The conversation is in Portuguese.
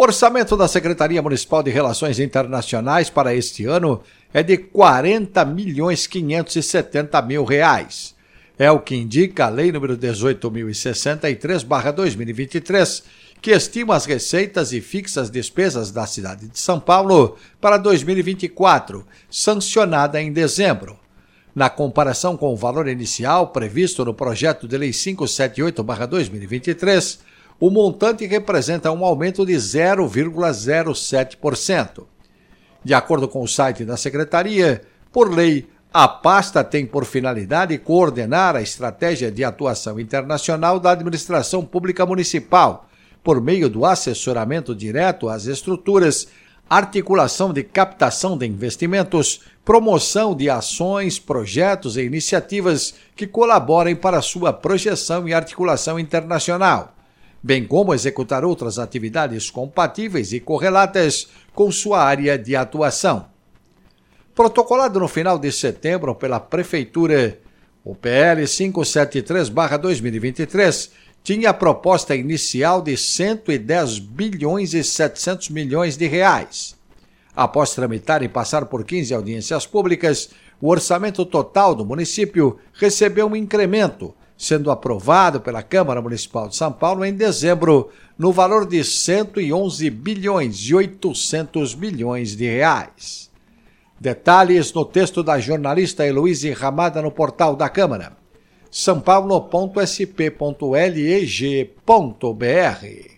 O orçamento da Secretaria Municipal de Relações Internacionais para este ano é de 40 milhões 570 mil reais. É o que indica a Lei nº 18.063-2023, que estima as receitas e fixa as despesas da cidade de São Paulo para 2024, sancionada em dezembro. Na comparação com o valor inicial previsto no projeto de Lei 578-2023, o montante representa um aumento de 0,07%. De acordo com o site da Secretaria, por lei, a pasta tem por finalidade coordenar a estratégia de atuação internacional da administração pública municipal, por meio do assessoramento direto às estruturas, articulação de captação de investimentos, promoção de ações, projetos e iniciativas que colaborem para sua projeção e articulação internacional bem como executar outras atividades compatíveis e correlatas com sua área de atuação. Protocolado no final de setembro pela Prefeitura, o PL 573-2023 tinha a proposta inicial de 110 bilhões e 700 milhões de reais. Após tramitar e passar por 15 audiências públicas, o orçamento total do município recebeu um incremento sendo aprovado pela Câmara Municipal de São Paulo em dezembro, no valor de 111 bilhões e 800 milhões de reais. Detalhes no texto da jornalista Heloíse Ramada no portal da Câmara. sãopaulo.sp.leg.br